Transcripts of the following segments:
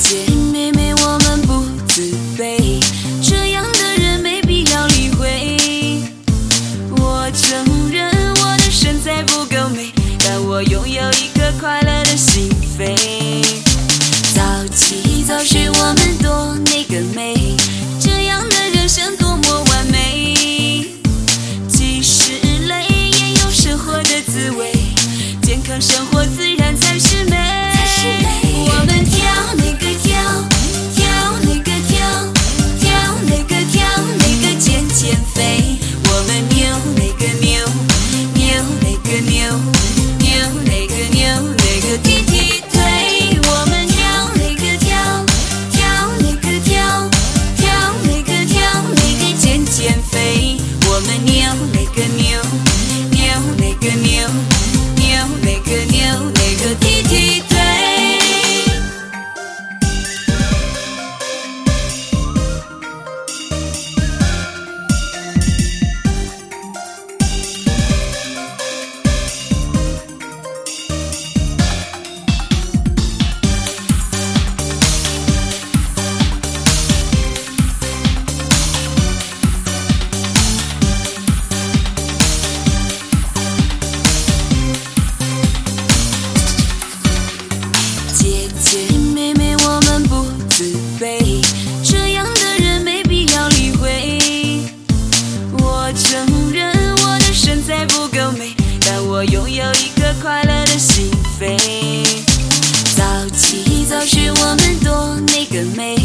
姐妹们，我们不自卑，这样的人没必要理会。我承认我的身材不够美，但我拥有一颗快乐的心扉。早起早睡，我们多那个美。这样的人生多么完美，即使累也有生活的滋味。健康生活，自。could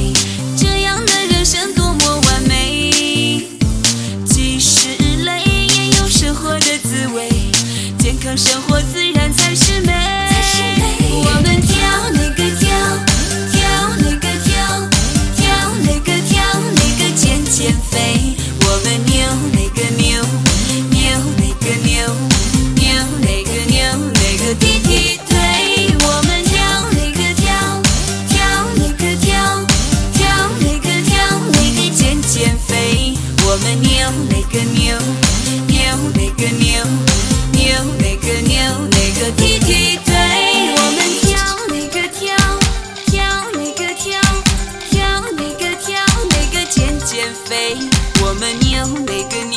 跳那个跳